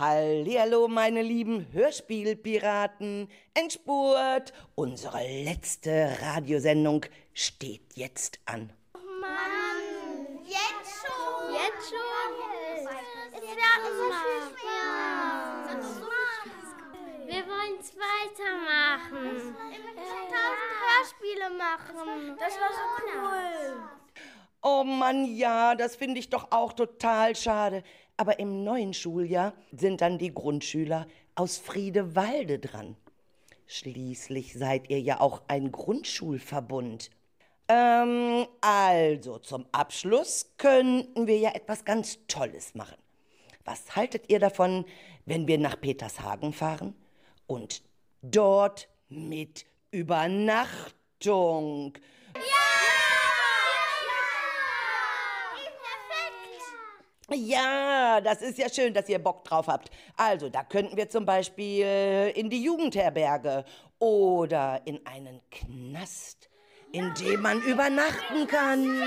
Hallihallo, meine lieben Hörspielpiraten. Endspurt. Unsere letzte Radiosendung steht jetzt an. Mann, jetzt schon? Jetzt schon? Es wird so viel Spaß. Wir wollen es weitermachen. Tausend Hörspiele machen. Das war so cool. Oh Mann, ja, das finde ich doch auch total schade. Aber im neuen Schuljahr sind dann die Grundschüler aus Friedewalde dran. Schließlich seid ihr ja auch ein Grundschulverbund. Ähm, also zum Abschluss könnten wir ja etwas ganz Tolles machen. Was haltet ihr davon, wenn wir nach Petershagen fahren und dort mit Übernachtung? Ja, das ist ja schön, dass ihr Bock drauf habt. Also, da könnten wir zum Beispiel in die Jugendherberge oder in einen Knast, in dem man übernachten kann.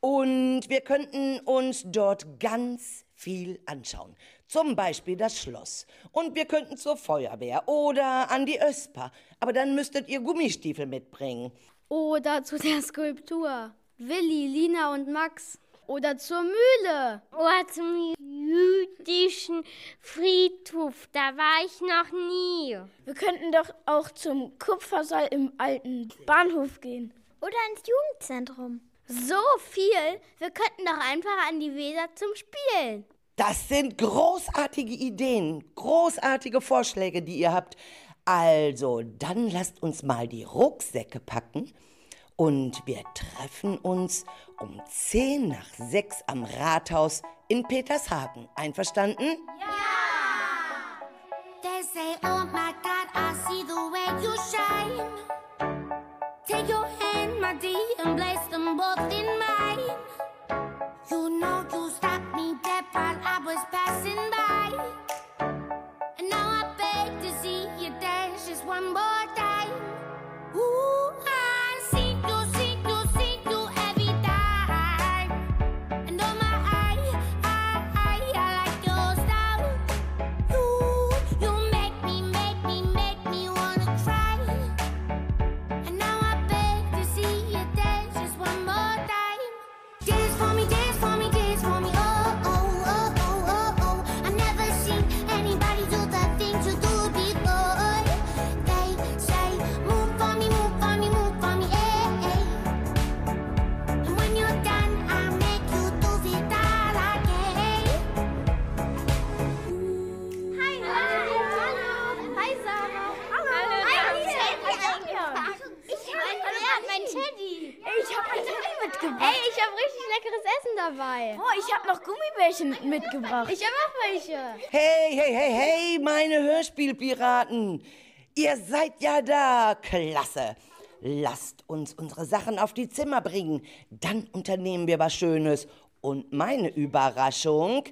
Und wir könnten uns dort ganz viel anschauen. Zum Beispiel das Schloss. Und wir könnten zur Feuerwehr oder an die Ösper. Aber dann müsstet ihr Gummistiefel mitbringen. Oder zu der Skulptur. Willi, Lina und Max. Oder zur Mühle. Oder zum jüdischen Friedhof. Da war ich noch nie. Wir könnten doch auch zum Kupfersaal im alten Bahnhof gehen. Oder ins Jugendzentrum. So viel. Wir könnten doch einfach an die Weser zum Spielen. Das sind großartige Ideen, großartige Vorschläge, die ihr habt. Also, dann lasst uns mal die Rucksäcke packen und wir treffen uns um 10 nach 6 am Rathaus in Petershagen. Einverstanden? They say, oh my God, I see the way you shine. Take your hand, my dear, and place them both in mine. You know you stopped me dead while I was passing by. Ey, ich habe richtig leckeres Essen dabei. Oh, ich habe noch Gummibärchen mitgebracht. Ich habe auch welche. Hey, hey, hey, hey, meine Hörspielpiraten. Ihr seid ja da. Klasse. Lasst uns unsere Sachen auf die Zimmer bringen. Dann unternehmen wir was Schönes. Und meine Überraschung,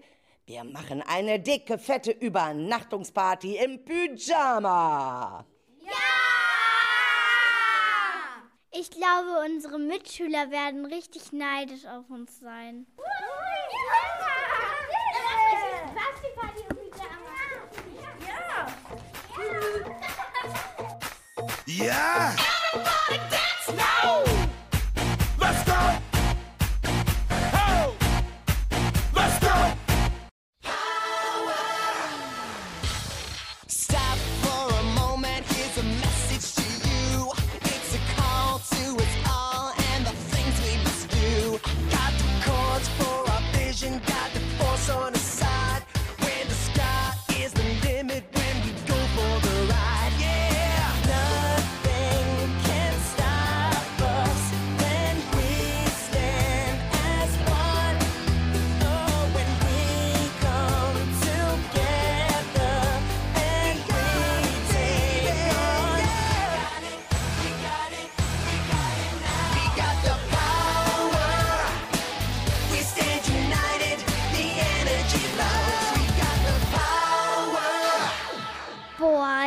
wir machen eine dicke, fette Übernachtungsparty im Pyjama. Ich glaube, unsere Mitschüler werden richtig neidisch auf uns sein. Yeah! Everybody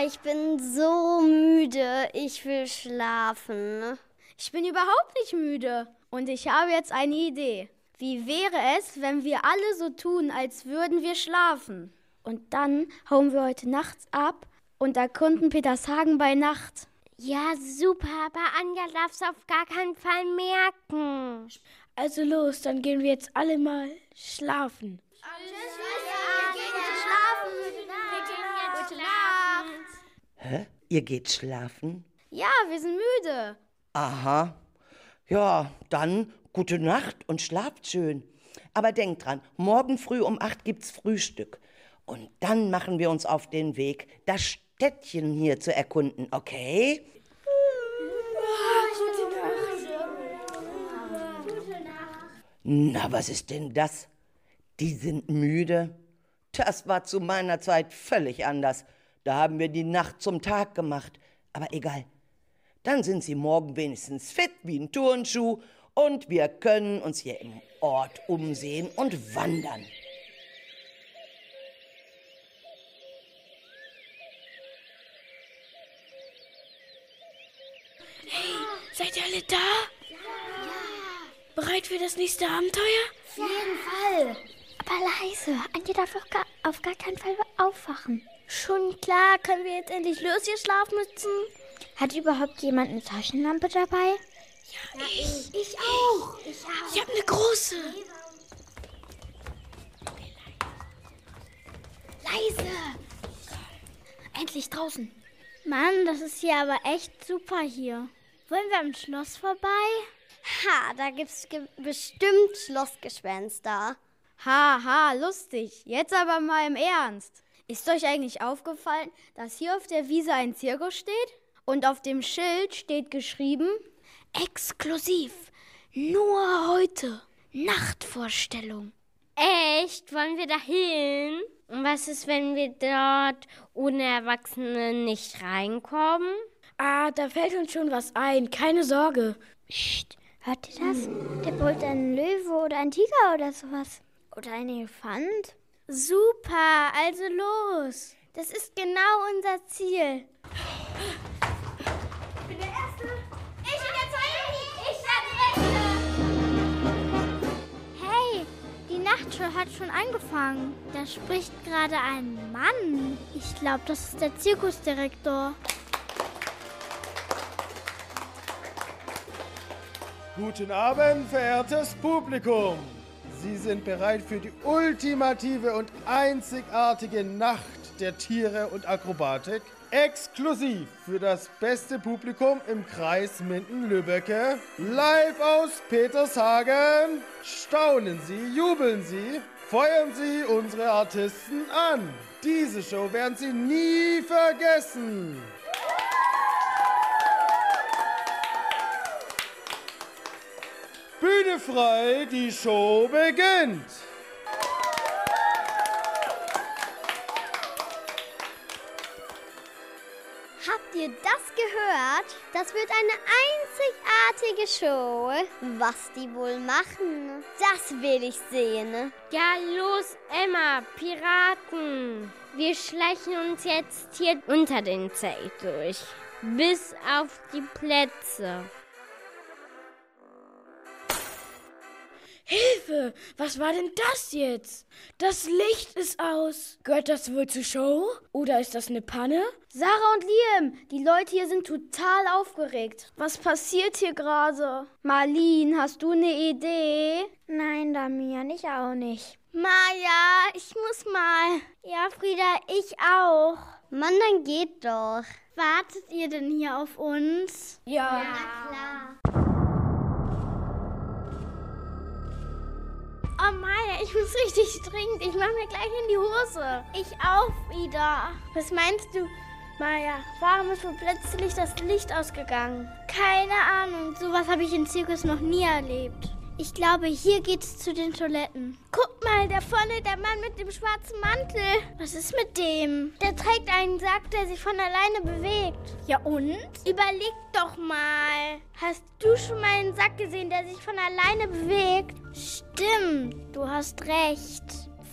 ich bin so müde. Ich will schlafen. Ich bin überhaupt nicht müde. Und ich habe jetzt eine Idee. Wie wäre es, wenn wir alle so tun, als würden wir schlafen? Und dann hauen wir heute nachts ab und erkunden Petershagen bei Nacht. Ja, super, aber Anja darf es auf gar keinen Fall merken. Also los, dann gehen wir jetzt alle mal schlafen. Hä? Ihr geht schlafen? Ja, wir sind müde. Aha. Ja, dann gute Nacht und schlaft schön. Aber denkt dran, morgen früh um acht gibt's Frühstück. Und dann machen wir uns auf den Weg, das Städtchen hier zu erkunden, okay? Na, was ist denn das? Die sind müde. Das war zu meiner Zeit völlig anders. Da haben wir die Nacht zum Tag gemacht. Aber egal. Dann sind sie morgen wenigstens fit wie ein Turnschuh und wir können uns hier im Ort umsehen und wandern. Seid ihr alle da? Ja. Bereit für das nächste Abenteuer? Auf jeden Fall. Aber leise. Anja darf auch gar, auf gar keinen Fall aufwachen. Schon klar, können wir jetzt endlich los, ihr Schlafmützen? Hat überhaupt jemand eine Taschenlampe dabei? Ja, ich. Ich auch. Ich auch. Ich habe eine große. Leise. Endlich draußen. Mann, das ist hier aber echt super hier. Wollen wir am Schloss vorbei? Ha, da gibt's ge bestimmt Schlossgespenster. Ha, ha, lustig. Jetzt aber mal im Ernst. Ist euch eigentlich aufgefallen, dass hier auf der Wiese ein Zirkus steht? Und auf dem Schild steht geschrieben, Exklusiv. Nur heute. Nachtvorstellung. Echt? Wollen wir da hin? Und was ist, wenn wir dort ohne Erwachsene nicht reinkommen? Ah, da fällt uns schon was ein. Keine Sorge. Psst, hört ihr das? Der brüllt ein Löwe oder ein Tiger oder sowas. Oder ein Elefant. Super, also los. Das ist genau unser Ziel. Hey, die Nachtshow hat schon angefangen. Da spricht gerade ein Mann. Ich glaube, das ist der Zirkusdirektor. Guten Abend, verehrtes Publikum. Sie sind bereit für die ultimative und einzigartige Nacht der Tiere und Akrobatik? Exklusiv für das beste Publikum im Kreis Minden-Lübbecke. Live aus Petershagen. Staunen Sie, jubeln Sie, feuern Sie unsere Artisten an. Diese Show werden Sie nie vergessen. Bühne frei, die Show beginnt. Habt ihr das gehört? Das wird eine einzigartige Show. Was die wohl machen, das will ich sehen. Ja, los, Emma, Piraten. Wir schleichen uns jetzt hier unter den Zelt durch. Bis auf die Plätze. Hilfe! Was war denn das jetzt? Das Licht ist aus. Gehört das wohl zur Show? Oder ist das eine Panne? Sarah und Liam, die Leute hier sind total aufgeregt. Was passiert hier gerade? Marlene, hast du eine Idee? Nein, Damian, ich auch nicht. Maja, ich muss mal. Ja, Frieda, ich auch. Mann, dann geht doch. Wartet ihr denn hier auf uns? Ja. Klar. Oh Maja, ich muss richtig dringend. Ich mach mir gleich in die Hose. Ich auch wieder. Was meinst du, Maja? Warum ist wohl plötzlich das Licht ausgegangen? Keine Ahnung. Sowas habe ich in Zirkus noch nie erlebt. Ich glaube, hier geht's zu den Toiletten. Guck mal, da vorne der Mann mit dem schwarzen Mantel. Was ist mit dem? Der trägt einen Sack, der sich von alleine bewegt. Ja und? Überleg doch mal. Hast du schon mal einen Sack gesehen, der sich von alleine bewegt? Stimmt, du hast recht.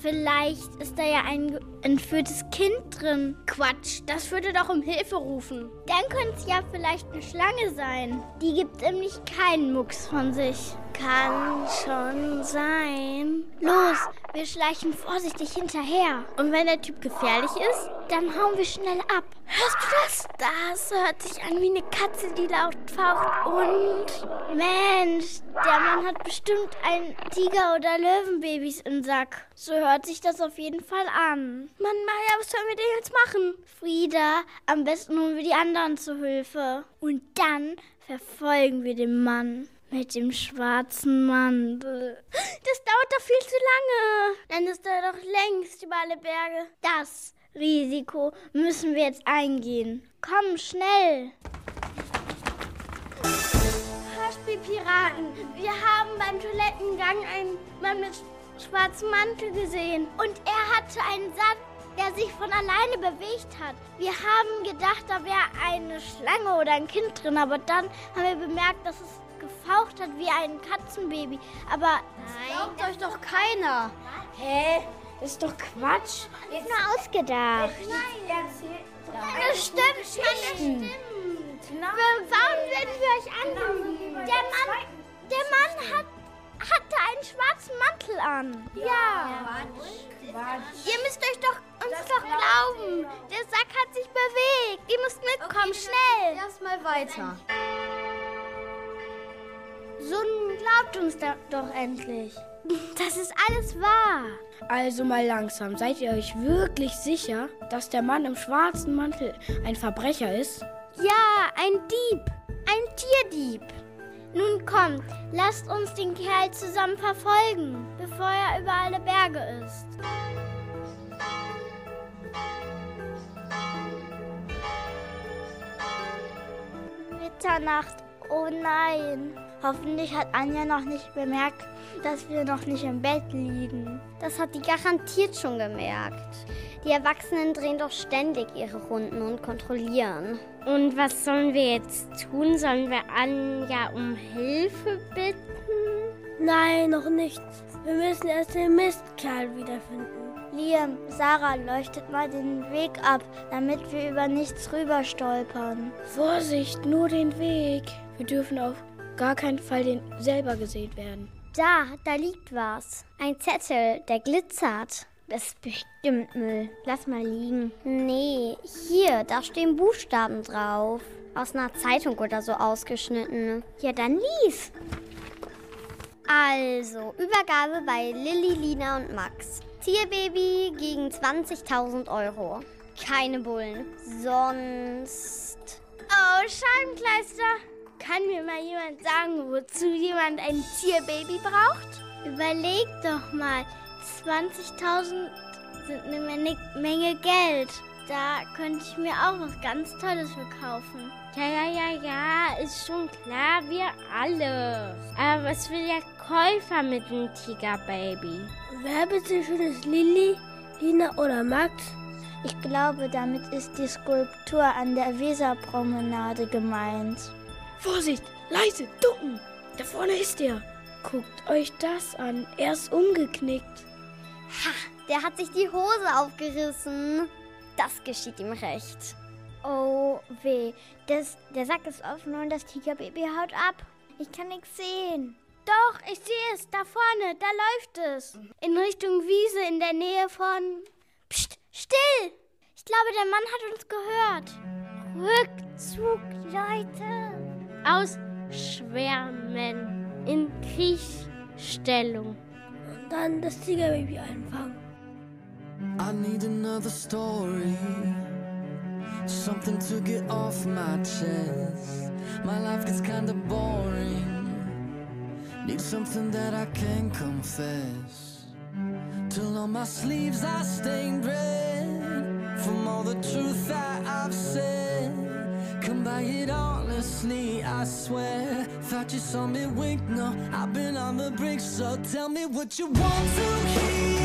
Vielleicht ist da ja ein entführtes Kind drin. Quatsch, das würde doch um Hilfe rufen. Dann könnte es ja vielleicht eine Schlange sein. Die gibt nämlich keinen Mucks von sich. Kann schon sein. Los, wir schleichen vorsichtig hinterher. Und wenn der Typ gefährlich ist? Dann hauen wir schnell ab. Hörst du das? Das hört sich an wie eine Katze, die laut faucht. Und Mensch, der Mann hat bestimmt ein Tiger- oder Löwenbabys im Sack. So hört sich das auf jeden Fall an. Mann, Maja, was sollen wir denn jetzt machen? Frieda, am besten holen wir die anderen zu Hilfe. Und dann verfolgen wir den Mann mit dem schwarzen Mantel. Das dauert doch viel zu lange. Dann ist er doch längst über alle Berge. Das Risiko müssen wir jetzt eingehen. Komm, schnell. Hörspielpiraten, wir haben beim Toilettengang einen Mann mit schwarzem Mantel gesehen. Und er hatte einen Satz, der sich von alleine bewegt hat. Wir haben gedacht, da wäre eine Schlange oder ein Kind drin, aber dann haben wir bemerkt, dass es gefaucht hat wie ein Katzenbaby. Aber Glaubt euch doch keiner. Hä? Das ist doch Quatsch. ist nur ausgedacht. Das stimmt, das stimmt. Warum werden wir euch anlügen? Der Mann, der Mann hat, hatte einen schwarzen Mantel an. Ja. Ihr müsst euch doch uns doch glauben. Der Sack hat sich bewegt. Ihr müsst mitkommen, schnell. Erstmal weiter. So glaubt uns da doch endlich. Das ist alles wahr. Also mal langsam. Seid ihr euch wirklich sicher, dass der Mann im schwarzen Mantel ein Verbrecher ist? Ja, ein Dieb. Ein Tierdieb. Nun kommt, lasst uns den Kerl zusammen verfolgen, bevor er über alle Berge ist. Mitternacht. Oh nein. Hoffentlich hat Anja noch nicht bemerkt, dass wir noch nicht im Bett liegen. Das hat die garantiert schon gemerkt. Die Erwachsenen drehen doch ständig ihre Runden und kontrollieren. Und was sollen wir jetzt tun? Sollen wir Anja um Hilfe bitten? Nein, noch nicht. Wir müssen erst den Mistkerl wiederfinden. Liam, Sarah, leuchtet mal den Weg ab, damit wir über nichts rüber stolpern. Vorsicht, nur den Weg. Wir dürfen auf gar keinen Fall den selber gesehen werden. Da, da liegt was. Ein Zettel, der glitzert. Das ist bestimmt Müll. Lass mal liegen. Nee, hier, da stehen Buchstaben drauf. Aus einer Zeitung oder so ausgeschnitten. Ja, dann lies. Also, Übergabe bei Lilly, Lina und Max. Tierbaby gegen 20.000 Euro. Keine Bullen. Sonst. Oh, Scheibenkleister. Kann mir mal jemand sagen, wozu jemand ein Tierbaby braucht? Überleg doch mal. 20.000 sind eine Menge, Menge Geld. Da könnte ich mir auch was ganz Tolles für kaufen. Ja, ja, ja, ja, ist schon klar, wir alle. Aber was will der Käufer mit dem Tigerbaby? Wer bitte schön ist Lilly, Lina oder Max? Ich glaube, damit ist die Skulptur an der Weserpromenade gemeint. Vorsicht, leise, ducken. Da vorne ist er. Guckt euch das an. Er ist umgeknickt. Ha, der hat sich die Hose aufgerissen. Das geschieht ihm recht. Oh weh, das, der Sack ist offen und das Tigerbaby haut ab. Ich kann nichts sehen. Doch, ich sehe es. Da vorne, da läuft es. In Richtung Wiese in der Nähe von... Psst, still! Ich glaube, der Mann hat uns gehört. Rückzug, Leute. Ausschwärmen. In Kriechstellung. Dann das einfangen. I need another story. Something to get off my chest. My life gets kinda boring. Need something that I can confess. Till on my sleeves I stained red. From all the truth that I've said. Come by it honestly, I swear. Thought you saw me wink, no, I've been on the brink. So tell me what you want to hear.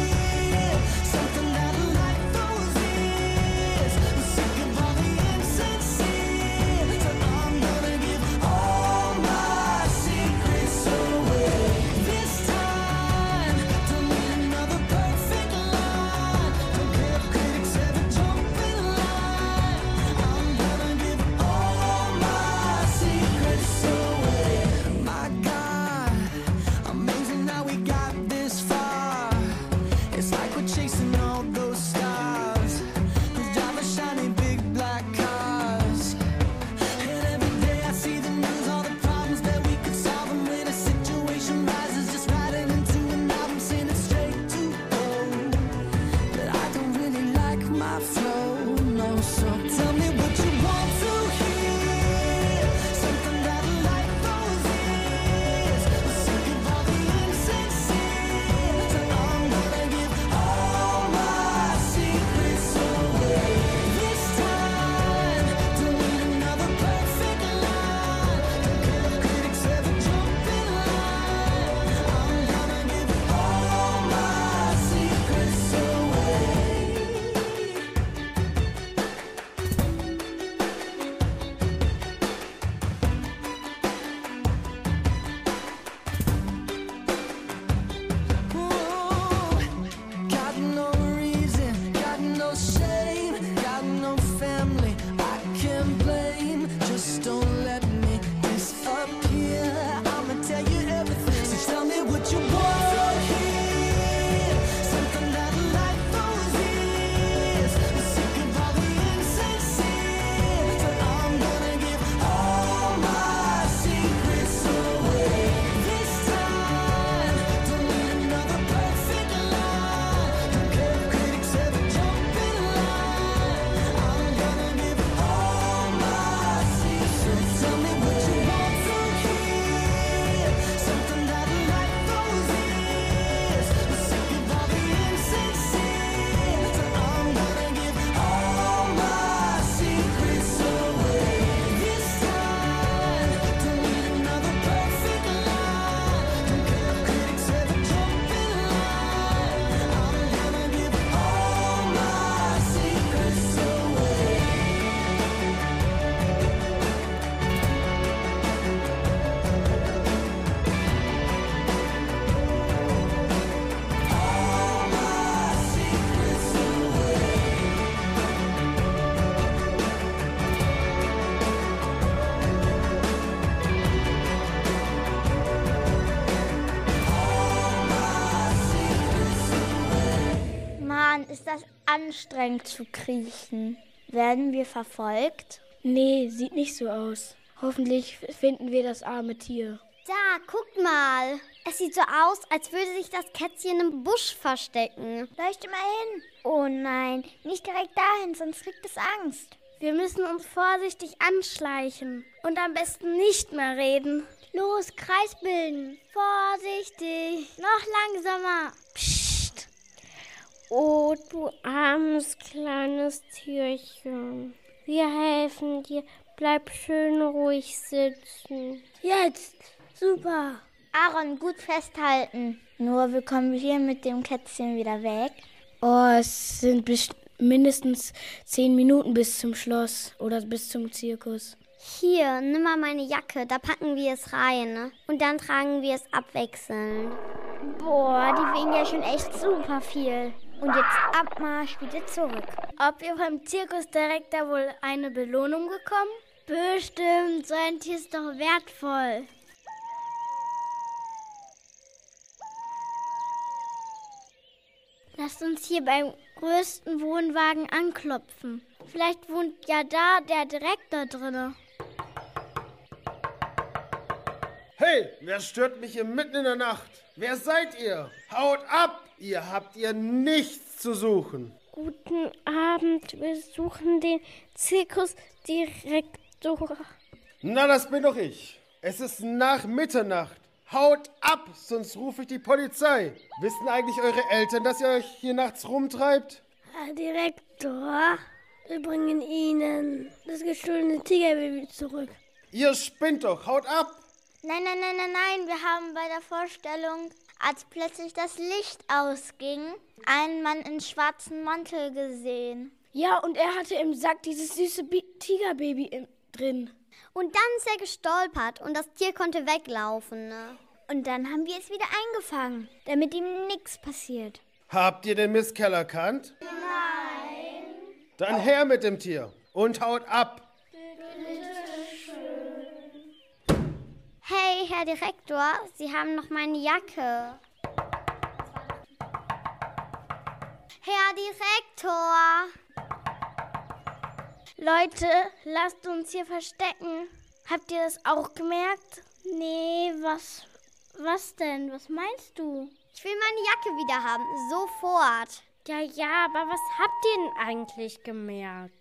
Anstrengend zu kriechen. Werden wir verfolgt? Nee, sieht nicht so aus. Hoffentlich finden wir das arme Tier. Da, guckt mal. Es sieht so aus, als würde sich das Kätzchen im Busch verstecken. Leuchte mal hin. Oh nein, nicht direkt dahin, sonst kriegt es Angst. Wir müssen uns vorsichtig anschleichen und am besten nicht mehr reden. Los, Kreis bilden. Vorsichtig. Noch langsamer. Psst. Oh, du armes kleines Tierchen. Wir helfen dir. Bleib schön ruhig sitzen. Jetzt! Super! Aaron, gut festhalten. Nur, wir kommen hier mit dem Kätzchen wieder weg. Oh, es sind bis mindestens zehn Minuten bis zum Schloss oder bis zum Zirkus. Hier, nimm mal meine Jacke, da packen wir es rein. ne? Und dann tragen wir es abwechselnd. Boah, die wiegen ja schon echt super viel. Und jetzt Abmarsch wieder zurück. Ob wir beim Zirkusdirektor wohl eine Belohnung bekommen? Bestimmt, so ein Tier ist doch wertvoll. Lasst uns hier beim größten Wohnwagen anklopfen. Vielleicht wohnt ja da der Direktor drinne. Hey, wer stört mich hier mitten in der Nacht? Wer seid ihr? Haut ab! Ihr habt ihr nichts zu suchen. Guten Abend, wir suchen den Zirkusdirektor. Na, das bin doch ich. Es ist nach Mitternacht. Haut ab, sonst rufe ich die Polizei. Wissen eigentlich eure Eltern, dass ihr euch hier nachts rumtreibt? Herr Direktor, wir bringen Ihnen das gestohlene Tigerbaby zurück. Ihr spinnt doch, haut ab! Nein, nein, nein, nein, nein. Wir haben bei der Vorstellung, als plötzlich das Licht ausging, einen Mann in schwarzen Mantel gesehen. Ja, und er hatte im Sack dieses süße Bi Tigerbaby im, drin. Und dann ist er gestolpert und das Tier konnte weglaufen. Ne? Und dann haben wir es wieder eingefangen, damit ihm nichts passiert. Habt ihr den Mistkerl erkannt? Nein. Dann her mit dem Tier und haut ab. Hey, Herr Direktor, Sie haben noch meine Jacke. Herr Direktor. Leute, lasst uns hier verstecken. Habt ihr das auch gemerkt? Nee, was. Was denn? Was meinst du? Ich will meine Jacke wieder haben. Sofort. Ja, ja, aber was habt ihr denn eigentlich gemerkt?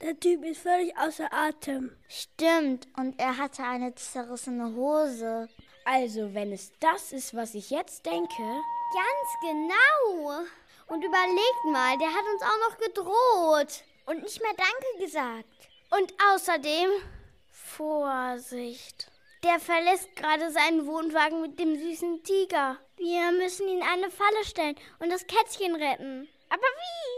Der Typ ist völlig außer Atem. Stimmt, und er hatte eine zerrissene Hose. Also, wenn es das ist, was ich jetzt denke. Ganz genau. Und überlegt mal, der hat uns auch noch gedroht. Und nicht mehr Danke gesagt. Und außerdem, Vorsicht. Der verlässt gerade seinen Wohnwagen mit dem süßen Tiger. Wir müssen ihn eine Falle stellen und das Kätzchen retten. Aber wie?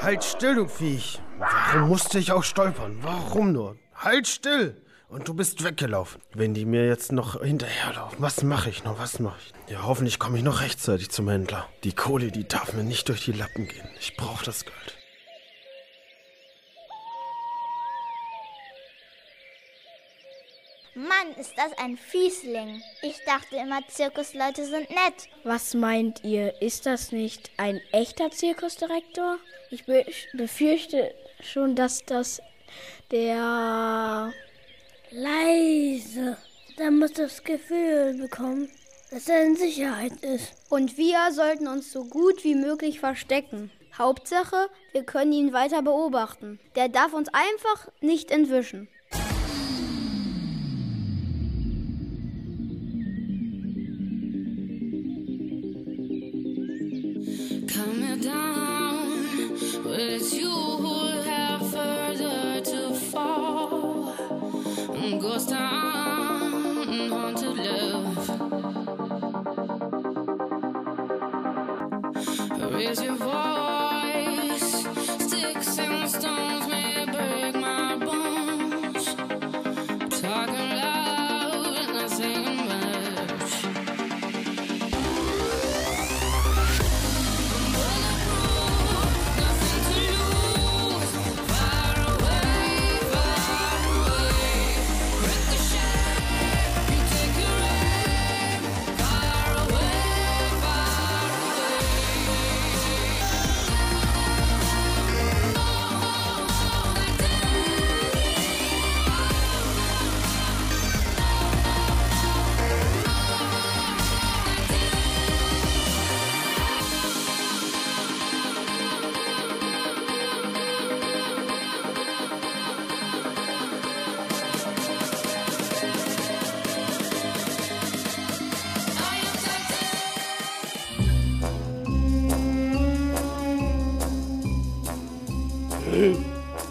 Halt still, du Viech. Warum musste ich auch stolpern? Warum nur? Halt still! Und du bist weggelaufen. Wenn die mir jetzt noch hinterherlaufen, was mache ich noch? Was mache ich? Ja, hoffentlich komme ich noch rechtzeitig zum Händler. Die Kohle, die darf mir nicht durch die Lappen gehen. Ich brauche das Geld. Mann, ist das ein Fiesling. Ich dachte immer, Zirkusleute sind nett. Was meint ihr? Ist das nicht ein echter Zirkusdirektor? Ich be befürchte schon, dass das der. Leise. Da muss das Gefühl bekommen, dass er in Sicherheit ist. Und wir sollten uns so gut wie möglich verstecken. Hauptsache, wir können ihn weiter beobachten. Der darf uns einfach nicht entwischen.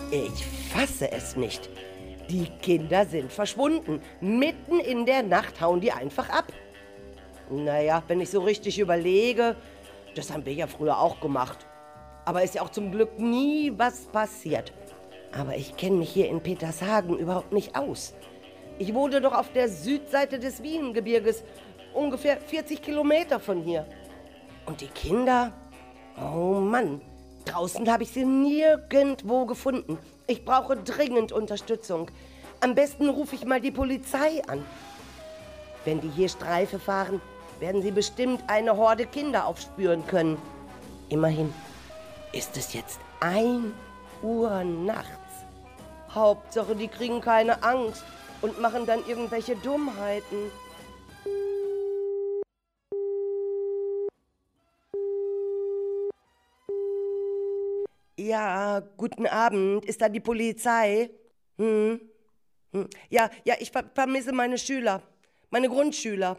Ich fasse es nicht. Die Kinder sind verschwunden. Mitten in der Nacht hauen die einfach ab. Naja, wenn ich so richtig überlege, das haben wir ja früher auch gemacht. Aber ist ja auch zum Glück nie was passiert. Aber ich kenne mich hier in Petershagen überhaupt nicht aus. Ich wohne doch auf der Südseite des Wiehengebirges, ungefähr 40 Kilometer von hier. Und die Kinder? Oh Mann, draußen habe ich sie nirgendwo gefunden. Ich brauche dringend Unterstützung. Am besten rufe ich mal die Polizei an. Wenn die hier Streife fahren, werden sie bestimmt eine Horde Kinder aufspüren können. Immerhin ist es jetzt ein Uhr nachts. Hauptsache, die kriegen keine Angst und machen dann irgendwelche Dummheiten. Ja, guten Abend. Ist da die Polizei? Hm? Hm. Ja, ja, ich ver vermisse meine Schüler, meine Grundschüler.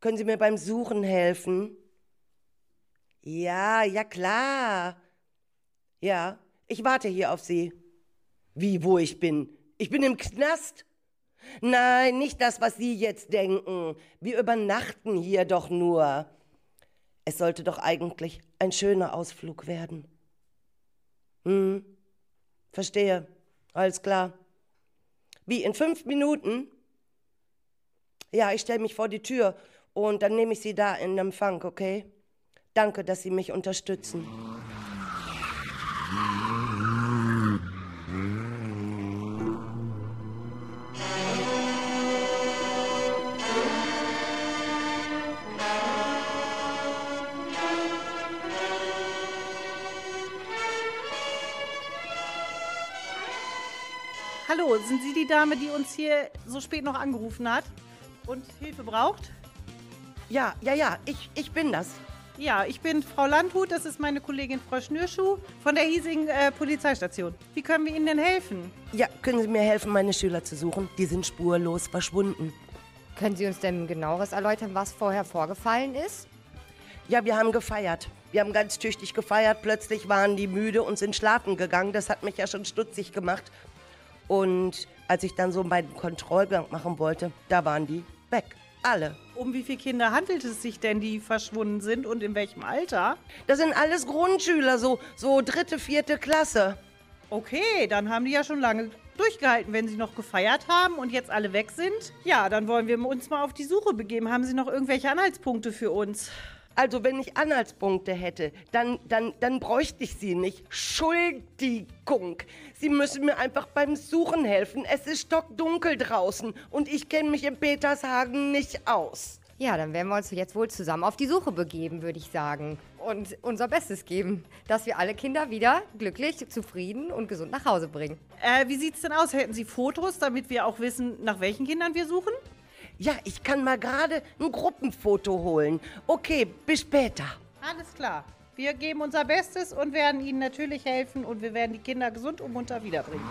Können Sie mir beim Suchen helfen? Ja, ja klar. Ja, ich warte hier auf Sie. Wie, wo ich bin? Ich bin im Knast? Nein, nicht das, was Sie jetzt denken. Wir übernachten hier doch nur. Es sollte doch eigentlich ein schöner Ausflug werden. Hm, verstehe. Alles klar. Wie, in fünf Minuten? Ja, ich stelle mich vor die Tür und dann nehme ich Sie da in Empfang, okay? Danke, dass Sie mich unterstützen. Sind Sie die Dame, die uns hier so spät noch angerufen hat und Hilfe braucht? Ja, ja, ja, ich, ich bin das. Ja, ich bin Frau Landhut, das ist meine Kollegin Frau Schnürschuh von der hiesigen äh, Polizeistation. Wie können wir Ihnen denn helfen? Ja, können Sie mir helfen, meine Schüler zu suchen? Die sind spurlos verschwunden. Können Sie uns denn genaueres erläutern, was vorher vorgefallen ist? Ja, wir haben gefeiert. Wir haben ganz tüchtig gefeiert. Plötzlich waren die müde und sind schlafen gegangen. Das hat mich ja schon stutzig gemacht. Und als ich dann so meinen Kontrollgang machen wollte, da waren die weg. Alle. Um wie viele Kinder handelt es sich denn, die verschwunden sind und in welchem Alter? Das sind alles Grundschüler, so, so dritte, vierte Klasse. Okay, dann haben die ja schon lange durchgehalten, wenn sie noch gefeiert haben und jetzt alle weg sind. Ja, dann wollen wir uns mal auf die Suche begeben. Haben Sie noch irgendwelche Anhaltspunkte für uns? Also, wenn ich Anhaltspunkte hätte, dann, dann, dann bräuchte ich sie nicht. Schuldigung. Sie müssen mir einfach beim Suchen helfen. Es ist stockdunkel draußen und ich kenne mich in Petershagen nicht aus. Ja, dann werden wir uns jetzt wohl zusammen auf die Suche begeben, würde ich sagen. Und unser Bestes geben, dass wir alle Kinder wieder glücklich, zufrieden und gesund nach Hause bringen. Äh, wie sieht's denn aus? Hätten Sie Fotos, damit wir auch wissen, nach welchen Kindern wir suchen? Ja, ich kann mal gerade ein Gruppenfoto holen. Okay, bis später. Alles klar. Wir geben unser Bestes und werden Ihnen natürlich helfen und wir werden die Kinder gesund und munter wiederbringen.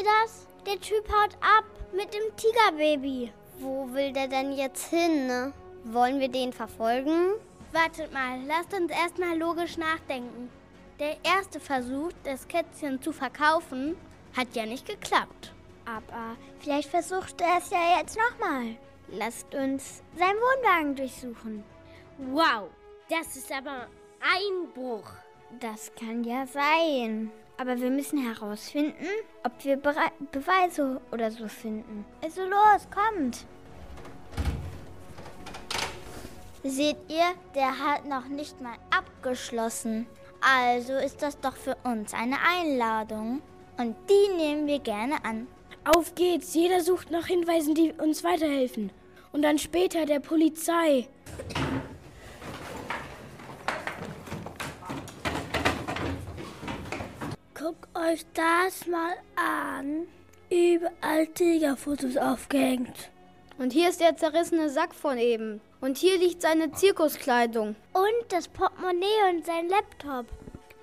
Ihr das? Der Typ haut ab mit dem Tigerbaby. Wo will der denn jetzt hin? Ne? Wollen wir den verfolgen? Wartet mal, lasst uns erstmal logisch nachdenken. Der erste Versuch, das Kätzchen zu verkaufen, hat ja nicht geklappt. Aber vielleicht versucht er es ja jetzt nochmal. Lasst uns seinen Wohnwagen durchsuchen. Wow, das ist aber Einbruch. Das kann ja sein. Aber wir müssen herausfinden, ob wir Bere Beweise oder so finden. Also los, kommt. Seht ihr, der hat noch nicht mal abgeschlossen. Also ist das doch für uns eine Einladung. Und die nehmen wir gerne an. Auf geht's. Jeder sucht nach Hinweisen, die uns weiterhelfen. Und dann später der Polizei. Guckt euch das mal an. Überall Tigerfotos aufgehängt. Und hier ist der zerrissene Sack von eben. Und hier liegt seine Zirkuskleidung. Und das Portemonnaie und sein Laptop.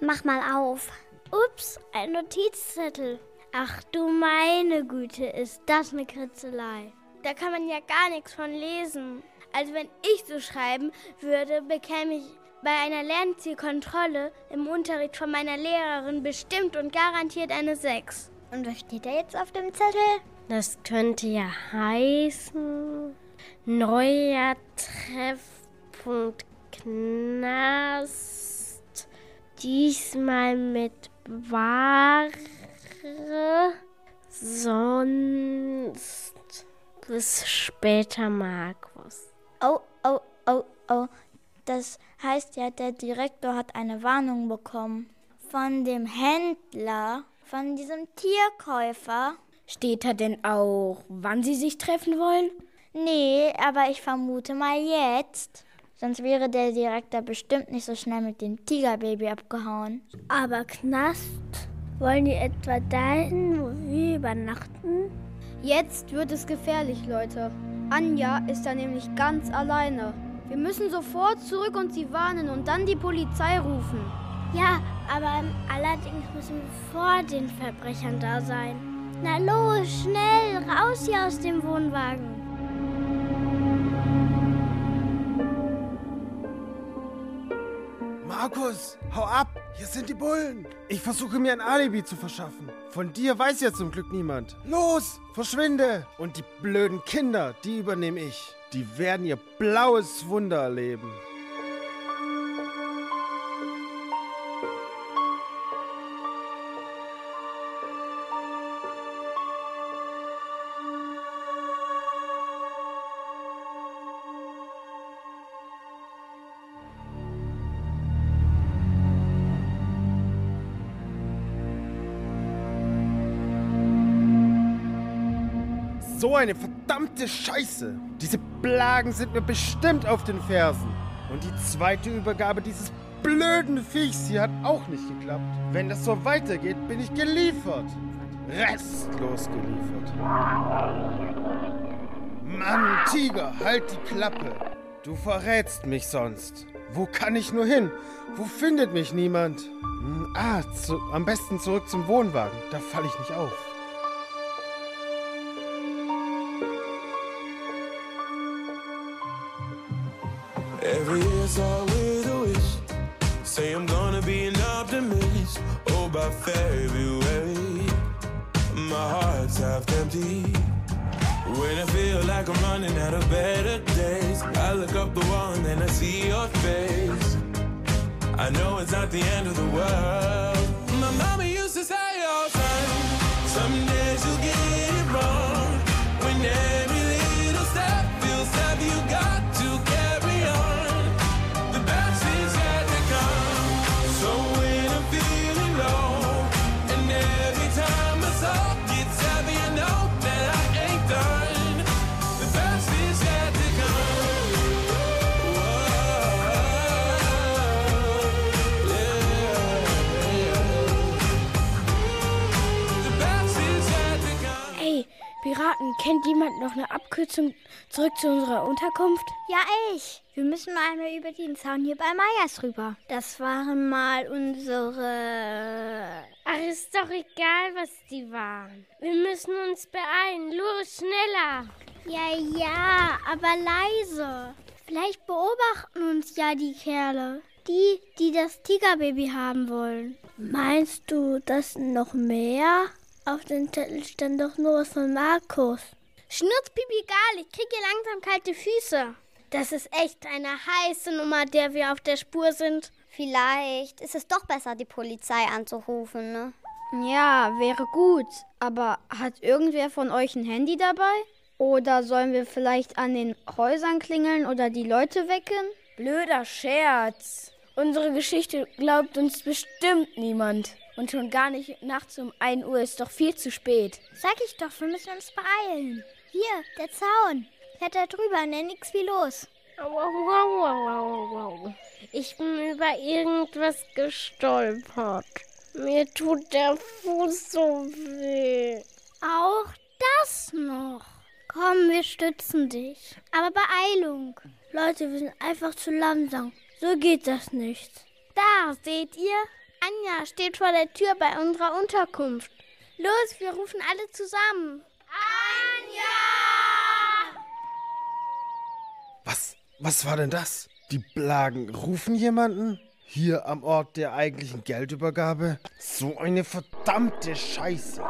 Mach mal auf. Ups, ein Notizzettel. Ach du meine Güte, ist das eine Kritzelei. Da kann man ja gar nichts von lesen. Also wenn ich so schreiben würde, bekäme ich bei einer Lernzielkontrolle im Unterricht von meiner Lehrerin bestimmt und garantiert eine 6. Und was steht da jetzt auf dem Zettel? Das könnte ja heißen. Neuer Treffpunkt Knast. Diesmal mit Ware. Sonst bis später, Markus. Oh, oh, oh, oh. Das heißt ja, der Direktor hat eine Warnung bekommen. Von dem Händler, von diesem Tierkäufer. Steht da denn auch, wann sie sich treffen wollen? Nee, aber ich vermute mal jetzt. Sonst wäre der Direktor bestimmt nicht so schnell mit dem Tigerbaby abgehauen. Aber Knast? Wollen die etwa dahin, wo wir übernachten? Jetzt wird es gefährlich, Leute. Anja ist da nämlich ganz alleine. Wir müssen sofort zurück und sie warnen und dann die Polizei rufen. Ja, aber allerdings müssen wir vor den Verbrechern da sein. Na los, schnell, raus hier aus dem Wohnwagen. Markus, hau ab! Hier sind die Bullen! Ich versuche mir ein Alibi zu verschaffen. Von dir weiß ja zum Glück niemand. Los, verschwinde! Und die blöden Kinder, die übernehme ich. Die werden ihr blaues Wunder erleben. So eine verdammte Scheiße. Diese Plagen sind mir bestimmt auf den Fersen. Und die zweite Übergabe dieses blöden Viechs hier hat auch nicht geklappt. Wenn das so weitergeht, bin ich geliefert. Restlos geliefert. Mann, Tiger, halt die Klappe. Du verrätst mich sonst. Wo kann ich nur hin? Wo findet mich niemand? Hm, Ah, zu, am besten zurück zum Wohnwagen. Da falle ich nicht auf. February, my heart's half empty. When I feel like I'm running out of better days, I look up the wall and then I see your face. I know it's not the end of the world. My mama used to say all the time, some days you'll get it wrong. When Abkürzung zurück zu unserer Unterkunft? Ja, ich. Wir müssen mal einmal über den Zaun hier bei Meyers rüber. Das waren mal unsere. Ach, ist doch egal, was die waren. Wir müssen uns beeilen. Los, schneller. Ja, ja, aber leise. Vielleicht beobachten uns ja die Kerle. Die, die das Tigerbaby haben wollen. Meinst du, das sind noch mehr? Auf dem Zettel stand doch nur was von Markus. Schnurzpipi egal, ich kriege langsam kalte Füße. Das ist echt eine heiße Nummer, der wir auf der Spur sind. Vielleicht ist es doch besser, die Polizei anzurufen, ne? Ja, wäre gut. Aber hat irgendwer von euch ein Handy dabei? Oder sollen wir vielleicht an den Häusern klingeln oder die Leute wecken? Blöder Scherz. Unsere Geschichte glaubt uns bestimmt niemand. Und schon gar nicht nachts um 1 Uhr ist doch viel zu spät. Sag ich doch, wir müssen uns beeilen. Hier, der Zaun. Kletter drüber, ne, nix wie los. Ich bin über irgendwas gestolpert. Mir tut der Fuß so weh. Auch das noch. Komm, wir stützen dich. Aber Beeilung. Leute, wir sind einfach zu langsam. So geht das nicht. Da, seht ihr? Anja steht vor der Tür bei unserer Unterkunft. Los, wir rufen alle zusammen. Was? Was war denn das? Die Blagen rufen jemanden? Hier am Ort der eigentlichen Geldübergabe? So eine verdammte Scheiße.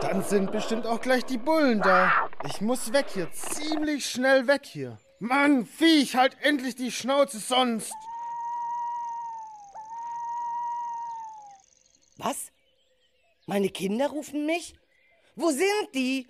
Dann sind bestimmt auch gleich die Bullen da. Ich muss weg hier, ziemlich schnell weg hier. Mann, Viech, halt endlich die Schnauze sonst. Was? Meine Kinder rufen mich? Wo sind die?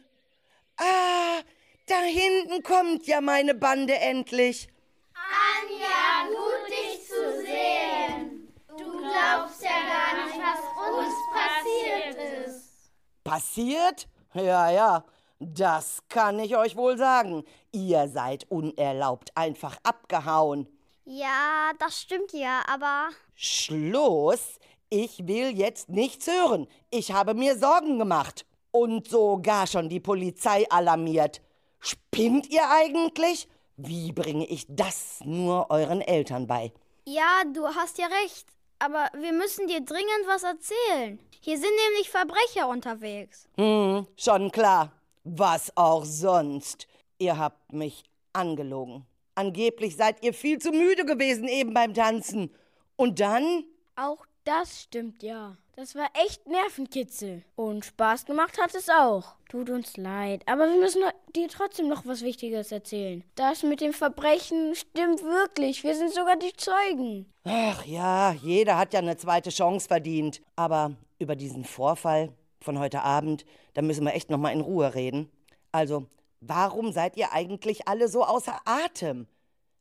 Ah, da hinten kommt ja meine Bande endlich. Anja, gut dich zu sehen. Du glaubst ja gar nicht, was uns passiert ist. Passiert? Ja, ja, das kann ich euch wohl sagen. Ihr seid unerlaubt einfach abgehauen. Ja, das stimmt ja, aber Schluss! Ich will jetzt nichts hören. Ich habe mir Sorgen gemacht und sogar schon die Polizei alarmiert. Spinnt ihr eigentlich? Wie bringe ich das nur euren Eltern bei? Ja, du hast ja recht. Aber wir müssen dir dringend was erzählen. Hier sind nämlich Verbrecher unterwegs. Hm, schon klar. Was auch sonst. Ihr habt mich angelogen. Angeblich seid ihr viel zu müde gewesen eben beim Tanzen. Und dann? Auch das stimmt ja. Das war echt Nervenkitzel. Und Spaß gemacht hat es auch. Tut uns leid. Aber wir müssen dir trotzdem noch was Wichtiges erzählen. Das mit dem Verbrechen stimmt wirklich. Wir sind sogar die Zeugen. Ach ja, jeder hat ja eine zweite Chance verdient. Aber über diesen Vorfall von heute Abend, da müssen wir echt noch mal in Ruhe reden. Also, warum seid ihr eigentlich alle so außer Atem?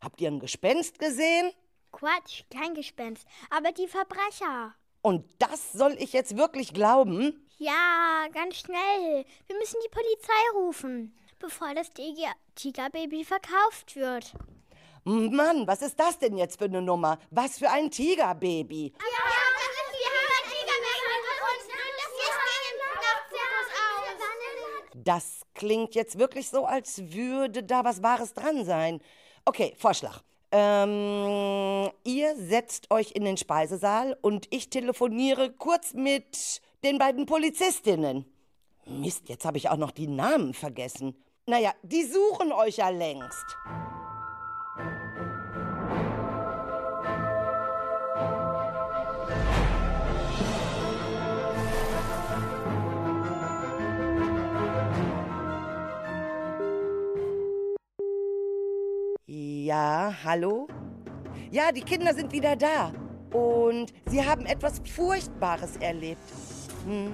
Habt ihr ein Gespenst gesehen? Quatsch, kein Gespenst. Aber die Verbrecher. Und das soll ich jetzt wirklich glauben? Ja, ganz schnell. Wir müssen die Polizei rufen, bevor das Tiger- Tigerbaby verkauft wird. Mann, was ist das denn jetzt für eine Nummer? Was für ein Tigerbaby? Das klingt jetzt wirklich so, als würde da was Wahres dran sein. Okay, Vorschlag. Ähm, ihr setzt euch in den Speisesaal und ich telefoniere kurz mit den beiden Polizistinnen. Mist, jetzt habe ich auch noch die Namen vergessen. Naja, die suchen euch ja längst. Ja, hallo? Ja, die Kinder sind wieder da. Und sie haben etwas Furchtbares erlebt. Hm.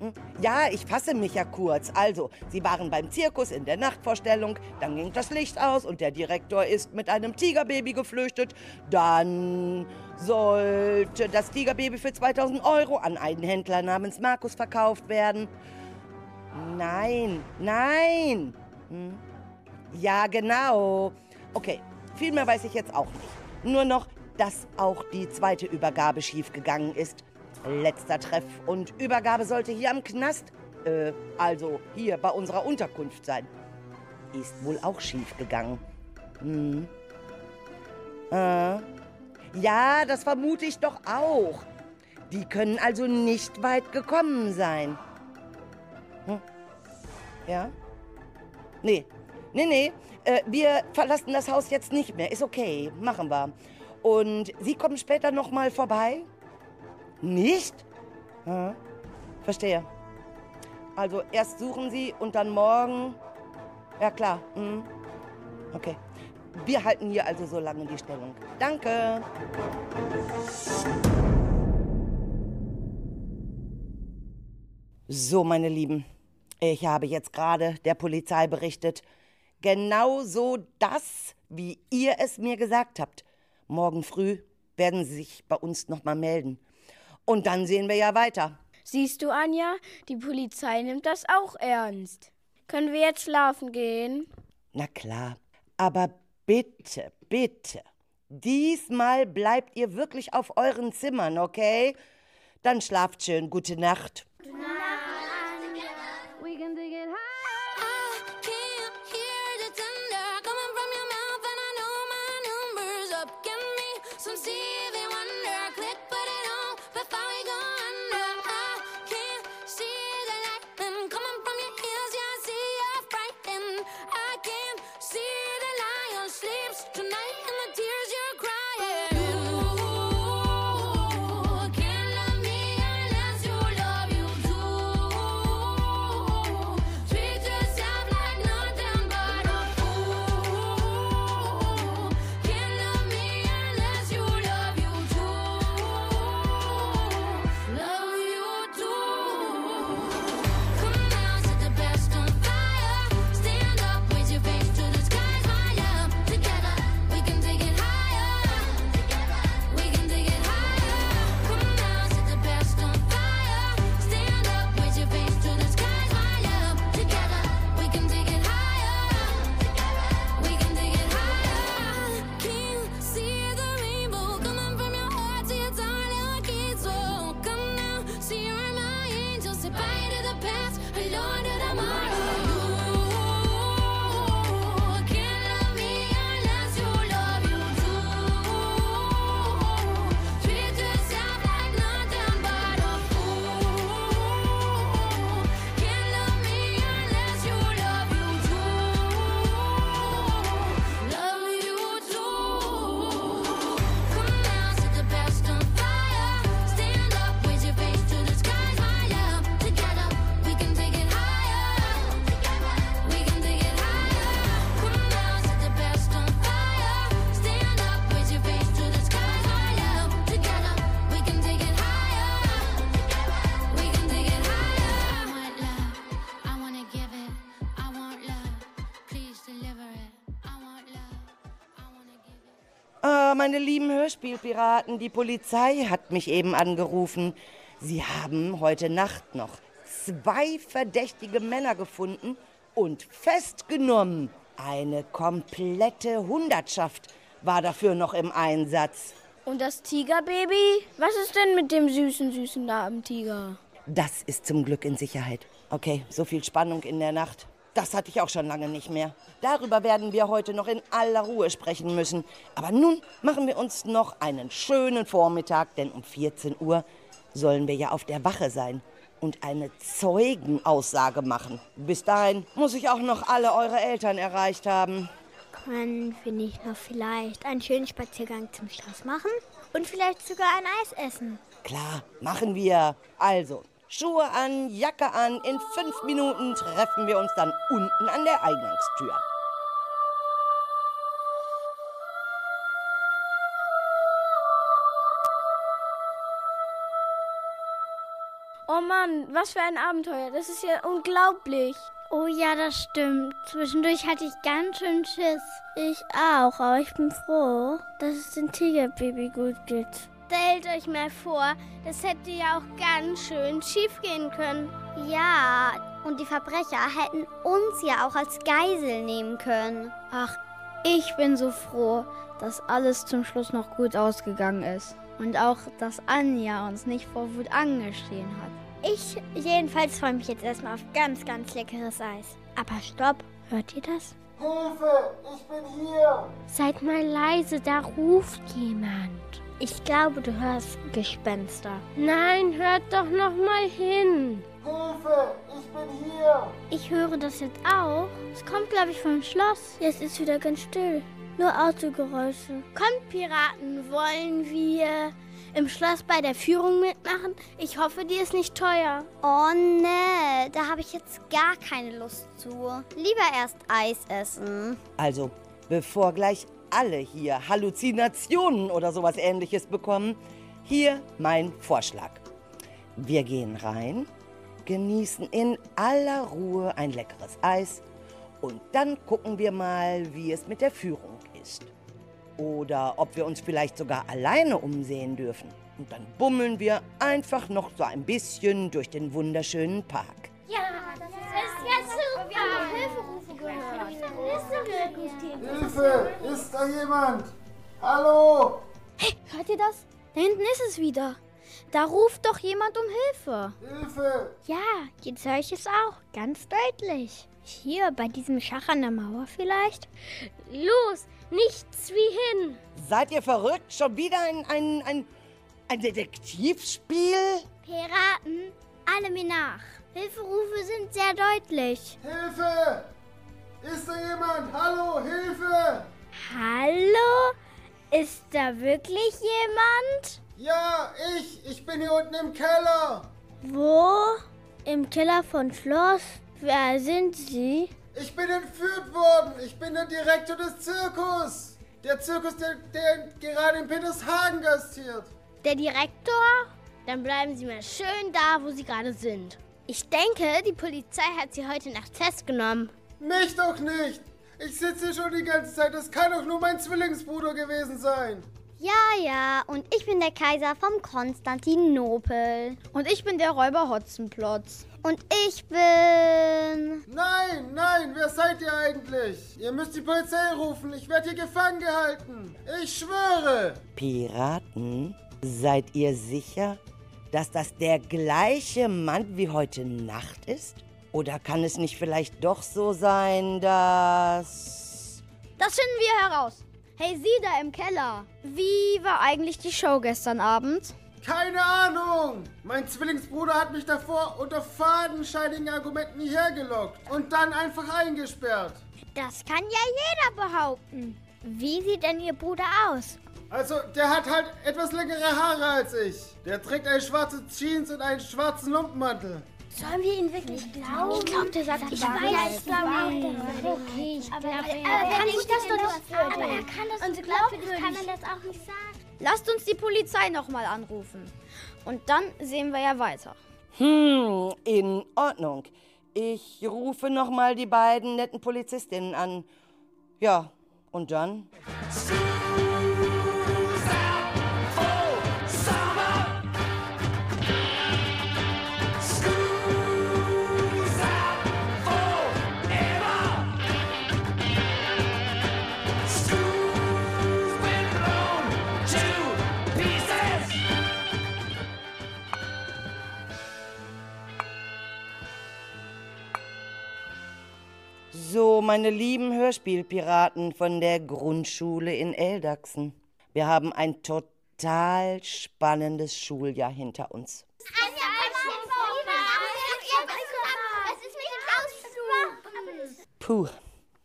hm. Ja, ich fasse mich ja kurz. Also, sie waren beim Zirkus in der Nachtvorstellung, dann ging das Licht aus und der Direktor ist mit einem Tigerbaby geflüchtet. Dann sollte das Tigerbaby für 2000 Euro an einen Händler namens Markus verkauft werden. Nein, nein. Hm. Ja, genau. Okay, viel mehr weiß ich jetzt auch nicht. Nur noch, dass auch die zweite Übergabe schiefgegangen ist. Letzter Treff und Übergabe sollte hier am Knast, äh, also hier bei unserer Unterkunft sein. Ist wohl auch schiefgegangen. Hm. Äh. Ja, das vermute ich doch auch. Die können also nicht weit gekommen sein. Hm. Ja? Nee, nee, nee. Äh, wir verlassen das Haus jetzt nicht mehr. Ist okay, machen wir. Und Sie kommen später noch mal vorbei? Nicht? Hm. Verstehe. Also erst suchen Sie und dann morgen. Ja klar. Hm. Okay. Wir halten hier also so lange die Stellung. Danke. So, meine Lieben, ich habe jetzt gerade der Polizei berichtet, genau so das, wie ihr es mir gesagt habt. Morgen früh werden sie sich bei uns nochmal melden. Und dann sehen wir ja weiter. Siehst du, Anja, die Polizei nimmt das auch ernst. Können wir jetzt schlafen gehen? Na klar. Aber bitte, bitte. Diesmal bleibt ihr wirklich auf euren Zimmern, okay? Dann schlaft schön. Gute Nacht. We meine lieben Hörspielpiraten, die Polizei hat mich eben angerufen. Sie haben heute Nacht noch zwei verdächtige Männer gefunden und festgenommen. Eine komplette Hundertschaft war dafür noch im Einsatz. Und das Tigerbaby? Was ist denn mit dem süßen, süßen Narbentiger? Das ist zum Glück in Sicherheit. Okay, so viel Spannung in der Nacht. Das hatte ich auch schon lange nicht mehr. Darüber werden wir heute noch in aller Ruhe sprechen müssen. Aber nun machen wir uns noch einen schönen Vormittag, denn um 14 Uhr sollen wir ja auf der Wache sein und eine Zeugenaussage machen. Bis dahin muss ich auch noch alle eure Eltern erreicht haben. Können wir nicht noch vielleicht einen schönen Spaziergang zum Schloss machen? Und vielleicht sogar ein Eis essen? Klar, machen wir. Also, Schuhe an, Jacke an. In fünf Minuten treffen wir uns dann unten an der Eingangstür. Oh Mann, was für ein Abenteuer. Das ist ja unglaublich. Oh ja, das stimmt. Zwischendurch hatte ich ganz schön Schiss. Ich auch, aber ich bin froh, dass es dem Tigerbaby gut geht. Stellt euch mal vor, das hätte ja auch ganz schön schief gehen können. Ja, und die Verbrecher hätten uns ja auch als Geisel nehmen können. Ach, ich bin so froh, dass alles zum Schluss noch gut ausgegangen ist. Und auch, dass Anja uns nicht vor Wut angeschrien hat. Ich jedenfalls freue mich jetzt erstmal auf ganz, ganz leckeres Eis. Aber stopp, hört ihr das? Hilfe, ich bin hier. Seid mal leise, da ruft jemand. Ich glaube, du hörst Gespenster. Nein, hört doch noch mal hin. Hilfe, ich bin hier. Ich höre das jetzt auch. Es kommt, glaube ich, vom Schloss. Jetzt ist wieder ganz still. Nur Autogeräusche. Kommt, Piraten, wollen wir im Schloss bei der Führung mitmachen? Ich hoffe, die ist nicht teuer. Oh ne, da habe ich jetzt gar keine Lust zu. Lieber erst Eis essen. Also, bevor gleich alle hier Halluzinationen oder sowas ähnliches bekommen, hier mein Vorschlag. Wir gehen rein, genießen in aller Ruhe ein leckeres Eis und dann gucken wir mal, wie es mit der Führung ist. Oder ob wir uns vielleicht sogar alleine umsehen dürfen. Und dann bummeln wir einfach noch so ein bisschen durch den wunderschönen Park. Ja, das ist ja super. Wir haben Hilferufe gehört. Hilfe! Ist da jemand? Hallo? Hey, hört ihr das? Da hinten ist es wieder. Da ruft doch jemand um Hilfe. Hilfe! Ja, jetzt höre ich es auch. Ganz deutlich. Hier, bei diesem Schach an der Mauer vielleicht? Los, nichts wie hin. Seid ihr verrückt? Schon wieder ein, ein, ein, ein Detektivspiel? Piraten, alle mir nach. Hilferufe sind sehr deutlich. Hilfe! Ist da jemand? Hallo, Hilfe! Hallo? Ist da wirklich jemand? Ja, ich. Ich bin hier unten im Keller. Wo? Im Keller von Schloss? Wer sind Sie? Ich bin entführt worden. Ich bin der Direktor des Zirkus. Der Zirkus, der, der gerade in Petershagen gastiert. Der Direktor? Dann bleiben Sie mal schön da, wo Sie gerade sind. Ich denke, die Polizei hat Sie heute Nacht festgenommen. Mich doch nicht. Ich sitze hier schon die ganze Zeit. Das kann doch nur mein Zwillingsbruder gewesen sein. Ja, ja, und ich bin der Kaiser vom Konstantinopel. Und ich bin der Räuber Hotzenplotz. Und ich bin... Nein, nein, wer seid ihr eigentlich? Ihr müsst die Polizei rufen. Ich werde hier gefangen gehalten. Ich schwöre. Piraten? Seid ihr sicher, dass das der gleiche Mann wie heute Nacht ist? Oder kann es nicht vielleicht doch so sein, dass... Das finden wir heraus. Hey, Sie da im Keller. Wie war eigentlich die Show gestern Abend? Keine Ahnung. Mein Zwillingsbruder hat mich davor unter fadenscheinigen Argumenten hierher gelockt und dann einfach eingesperrt. Das kann ja jeder behaupten. Wie sieht denn Ihr Bruder aus? Also, der hat halt etwas längere Haare als ich. Der trägt eine schwarze Jeans und einen schwarzen Lumpenmantel. Sollen wir ihn wirklich glauben? Ich glaube, der sagt Ich weiß, ich glaube Okay, ich glaube, er kann ich das doch nicht Aber er kann das Und glaubwürdig kann er das auch nicht sagen. Lasst uns die Polizei nochmal anrufen. Und dann sehen wir ja weiter. Hm, in Ordnung. Ich rufe noch mal die beiden netten Polizistinnen an. Ja, und dann? So, meine lieben Hörspielpiraten von der Grundschule in Eldachsen. Wir haben ein total spannendes Schuljahr hinter uns. Puh,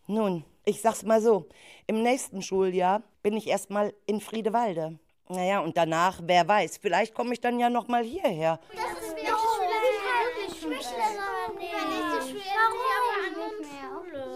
nun, ich sag's mal so. Im nächsten Schuljahr bin ich erstmal in Friedewalde. Naja, und danach, wer weiß, vielleicht komme ich dann ja noch mal hierher. Das ist wirklich schlecht. Ich möchte das aber nicht. Warum?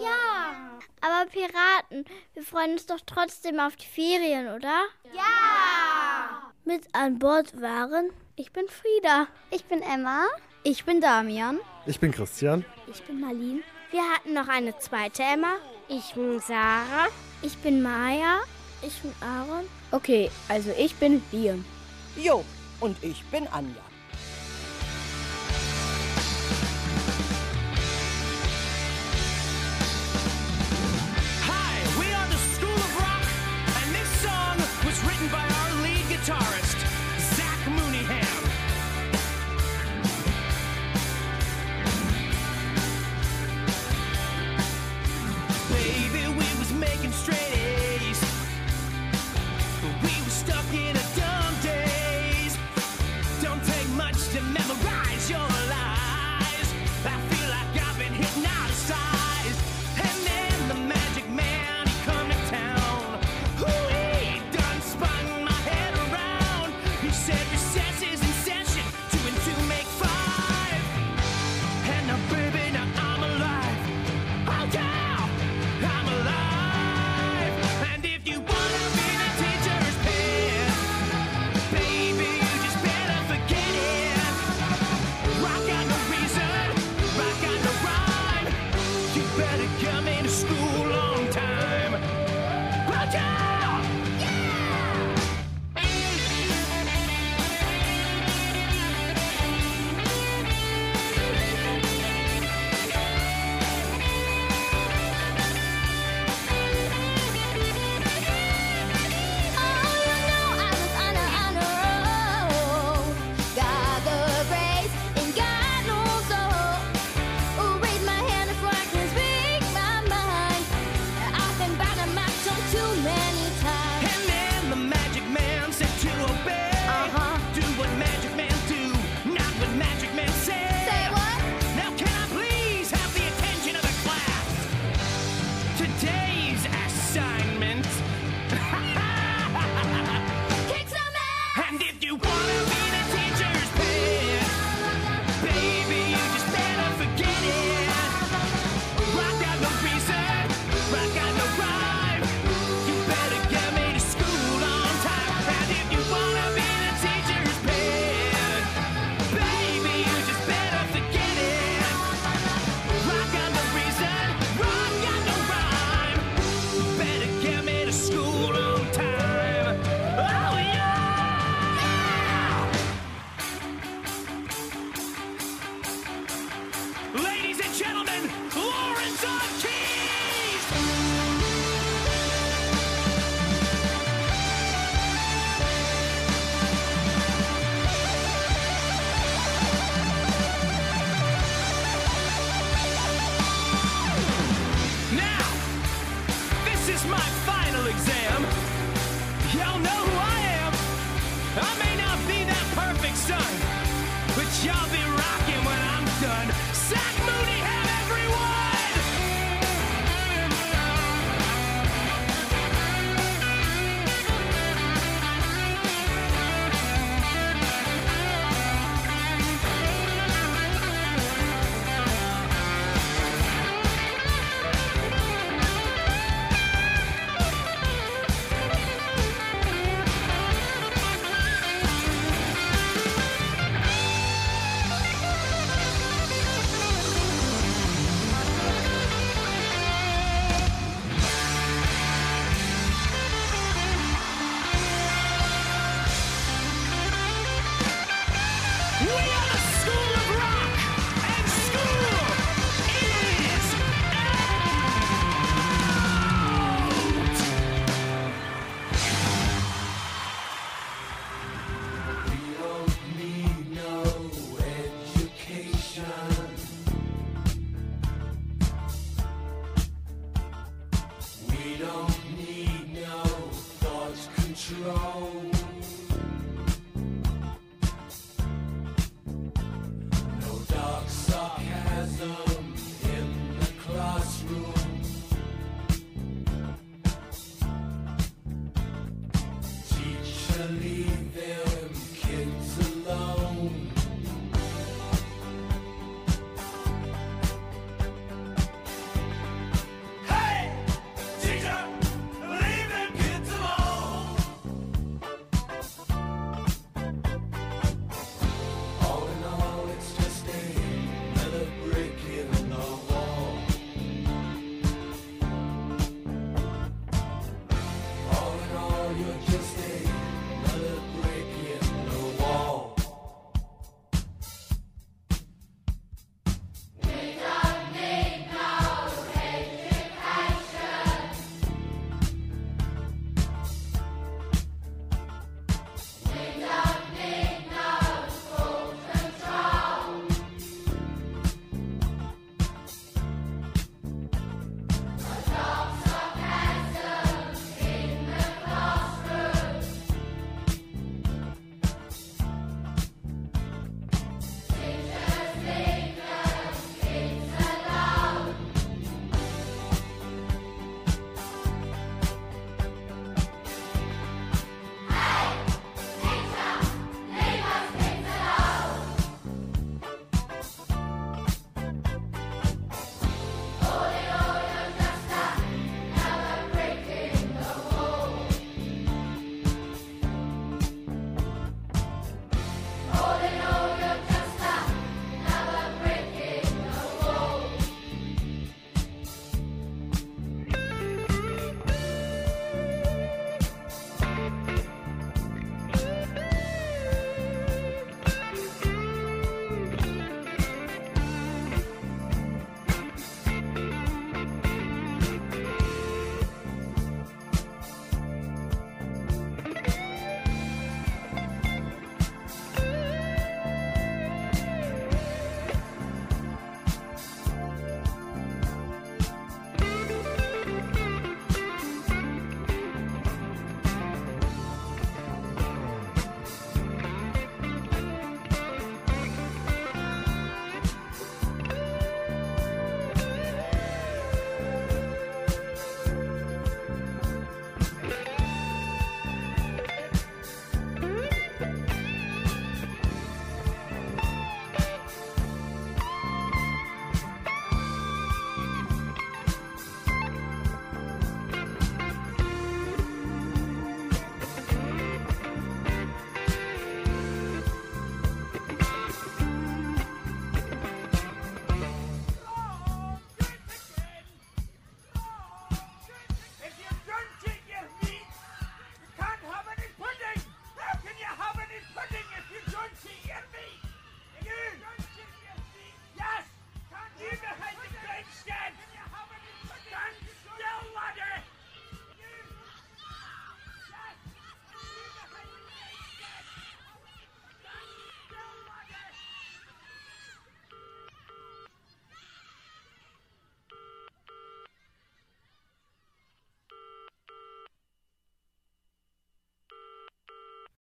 Ja. Aber Piraten, wir freuen uns doch trotzdem auf die Ferien, oder? Ja! Mit an Bord waren, ich bin Frieda. Ich bin Emma. Ich bin Damian. Ich bin Christian. Ich bin Marlene. Wir hatten noch eine zweite Emma. Ich bin Sarah. Ich bin Maya. Ich bin Aaron. Okay, also ich bin Liam. Jo, und ich bin Anja.